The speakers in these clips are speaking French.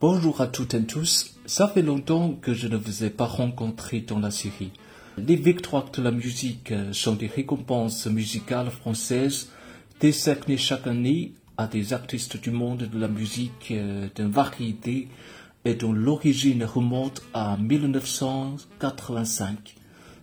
Bonjour à toutes et tous. Ça fait longtemps que je ne vous ai pas rencontré dans la série. Les victoires de la musique sont des récompenses musicales françaises décernées chaque année à des artistes du monde de la musique d'une variété et dont l'origine remonte à 1985.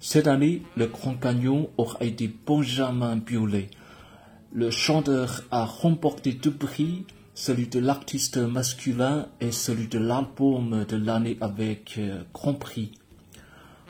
Cette année, le grand gagnant aura été Benjamin Biolay. Le chanteur a remporté deux prix celui de l'artiste masculin et celui de l'album de l'année avec Grand Prix。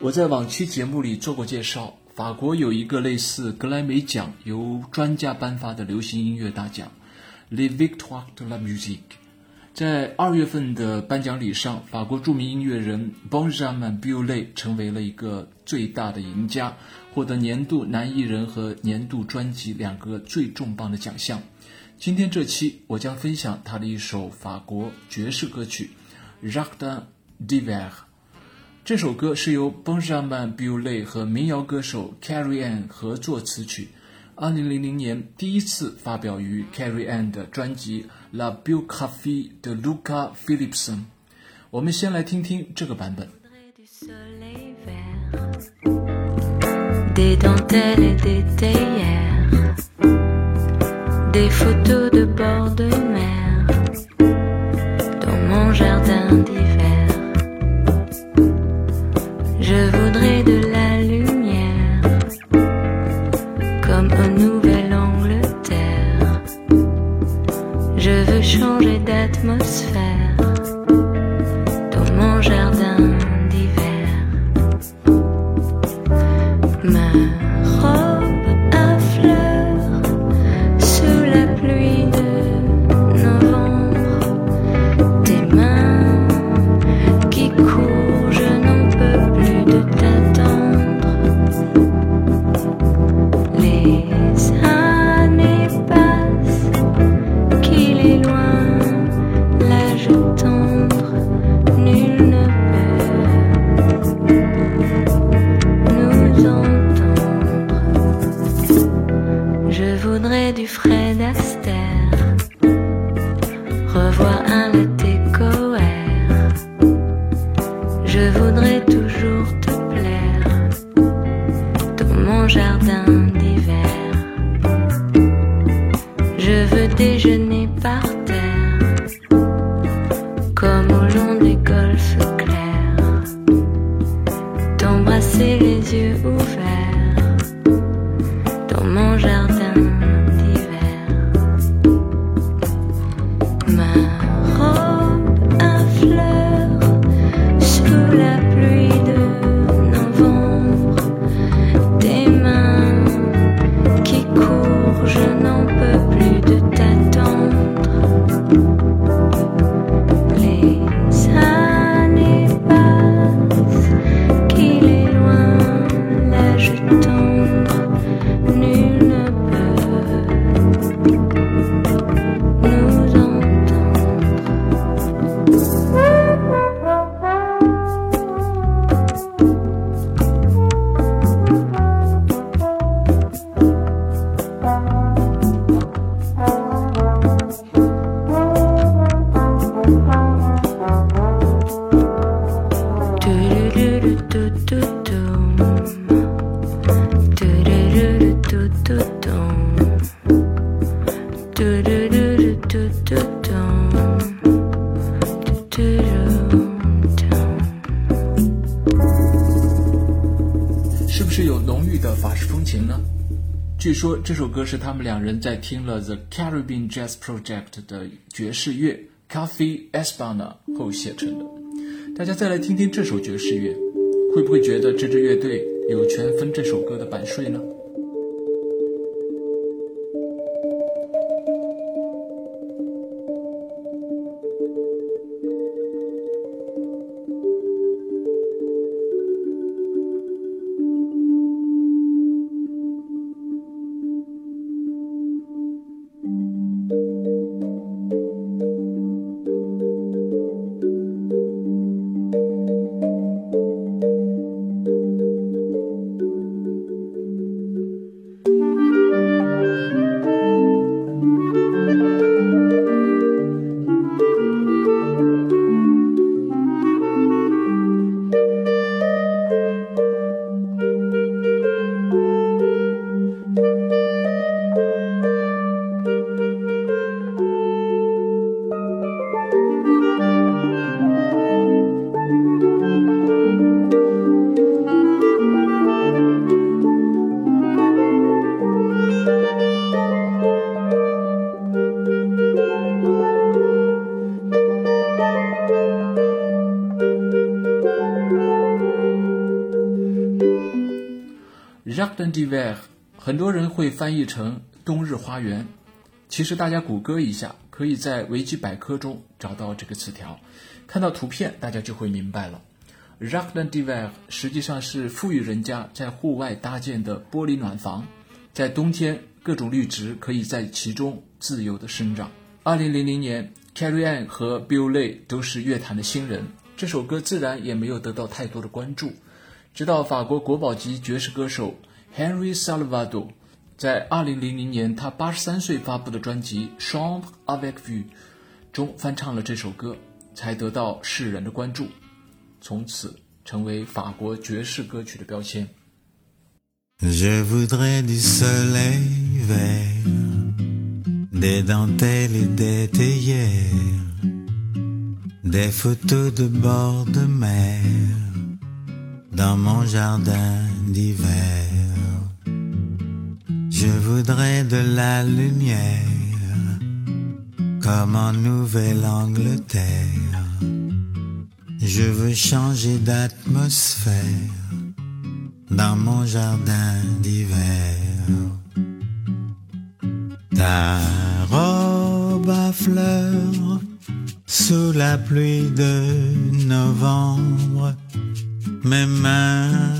我在往期节目里做过介绍，法国有一个类似格莱美奖由专家颁发的流行音乐大奖，Les Victoires de la Musique。在二月份的颁奖礼上，法国著名音乐人 Benjamin Biolay 成为了一个最大的赢家，获得年度男艺人和年度专辑两个最重磅的奖项。今天这期我将分享他的一首法国爵士歌曲《Jardin d i v e r》。这首歌是由 Benjamin Biolay 和民谣歌手 Carrie Ann 合作词曲，2000年第一次发表于 Carrie Ann 的专辑。La biographie de Luca Philipson。我们先来听听这个版本。Des dentelles et des théières, des photos de bord de mer dans mon jardin d'hiver. cool. Je voudrais 是有浓郁的法式风情呢？据说这首歌是他们两人在听了 The Caribbean Jazz Project 的爵士乐 Coffee Espana 后写成的。大家再来听听这首爵士乐，会不会觉得这支乐队有权分这首歌的版税呢？Jardin d'hiver，很多人会翻译成冬日花园。其实大家谷歌一下，可以在维基百科中找到这个词条，看到图片大家就会明白了。Jardin d'hiver 实际上是富裕人家在户外搭建的玻璃暖房，在冬天各种绿植可以在其中自由的生长。二零零零年，Carrie Ann 和 Bill Lay 都是乐坛的新人，这首歌自然也没有得到太多的关注。直到法国国宝级爵士歌手 Henry Salvador 在2000年他83岁发布的专辑《Chant avec Vue》中翻唱了这首歌，才得到世人的关注，从此成为法国爵士歌曲的标签。Je voudrais du soleil vert, des dentelles et des théières, des photos de bord de mer. Dans mon jardin d'hiver. Je voudrais de la lumière comme en Nouvelle-Angleterre. Je veux changer d'atmosphère dans mon jardin d'hiver. Ta robe à fleurs sous la pluie de novembre mes mains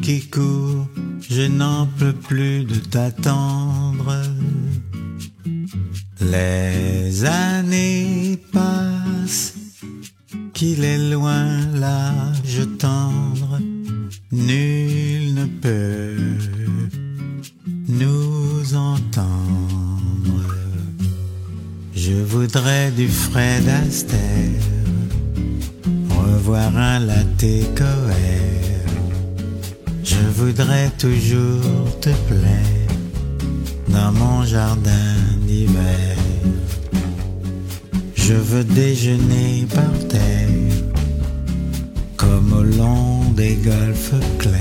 qui courent, je n'en peux plus de t'attendre. Les années passent, qu'il est loin l'âge tendre, nul ne peut nous entendre. Je voudrais du Fred Astaire un latte Je voudrais toujours te plaire dans mon jardin d'hiver. Je veux déjeuner par terre comme au long des golfes clairs.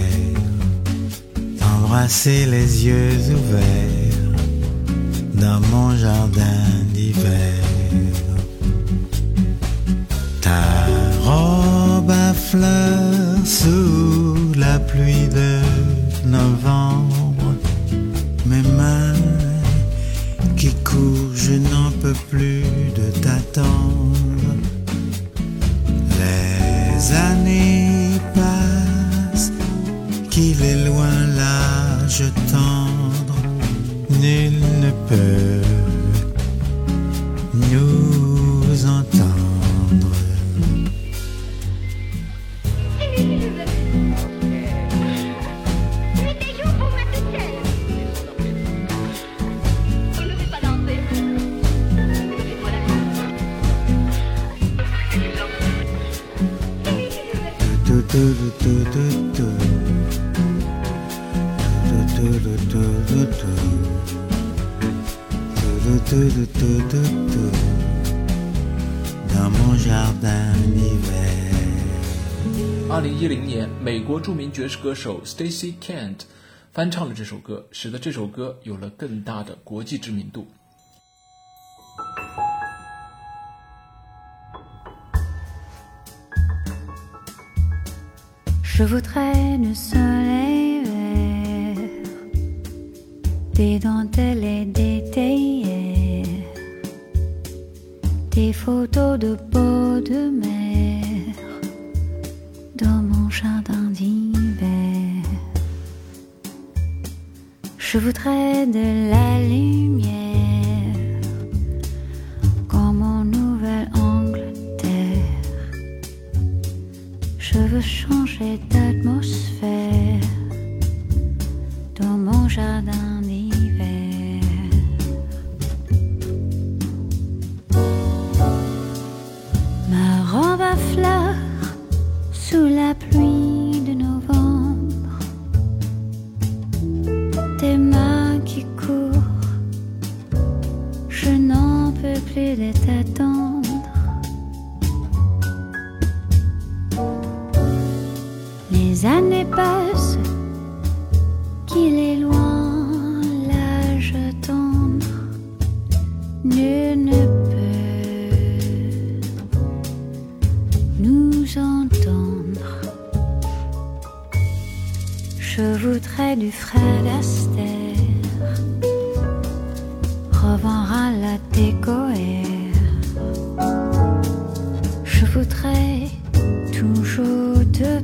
Embrasser les yeux ouverts dans mon jardin sous la pluie de 国著名爵士歌手 Stacy Kent 翻唱了这首歌，使得这首歌有了更大的国际知名度。Je voudrais le soleil vert, des dentelles et des théières, des photos de beaux de mer Je voudrais de la lumière plus de t'attendre. À la décoère. Je voudrais toujours te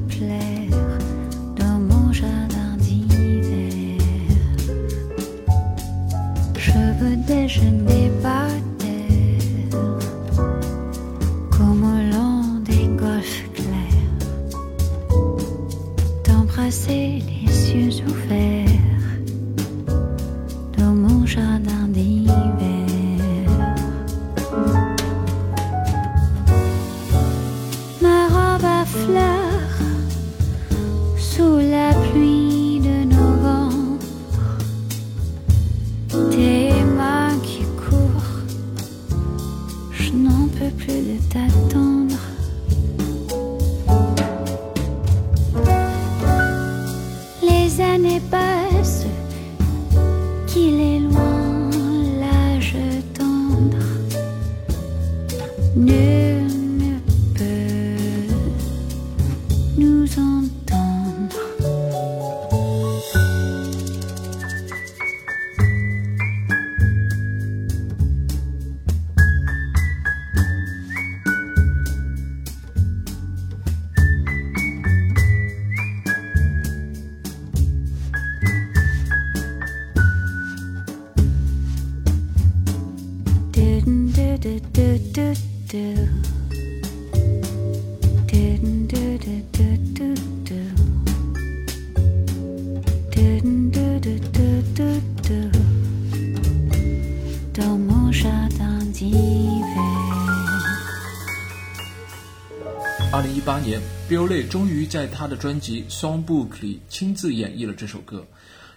二零一八年，Biolay 终于在他的专辑《Songbook》里亲自演绎了这首歌，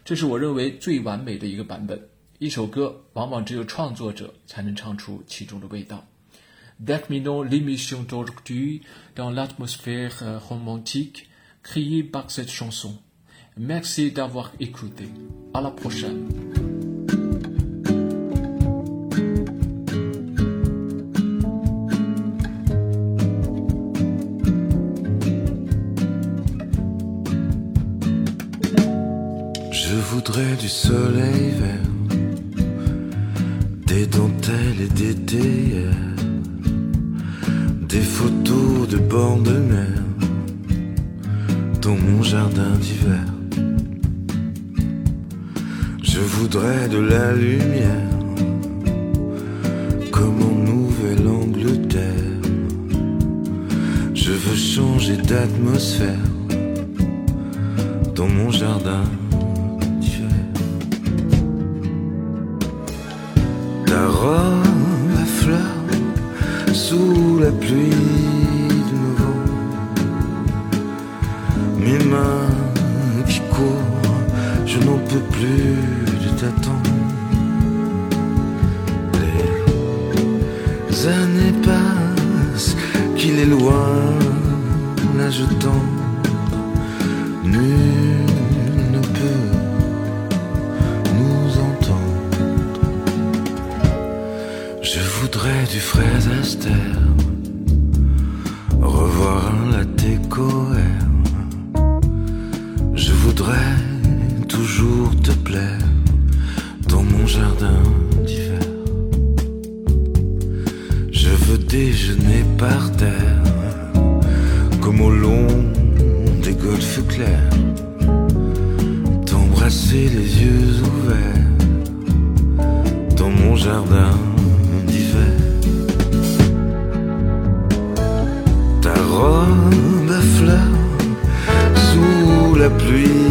这是我认为最完美的一个版本。一首歌往往只有创作者才能唱出其中的味道。Terminons l'émission d'aujourd'hui dans l'atmosphère euh, romantique créée par cette chanson. Merci d'avoir écouté. À la prochaine. Je voudrais du soleil vert, des des théières, des photos de bord de mer dans mon jardin d'hiver. Je voudrais de la lumière comme en Nouvelle-Angleterre. Je veux changer d'atmosphère dans mon jardin sous la pluie de novembre. Mes mains qui courent, je n'en peux plus de t'attendre. Les années passent, qu'il est loin, là je. Du fraise Aster, lui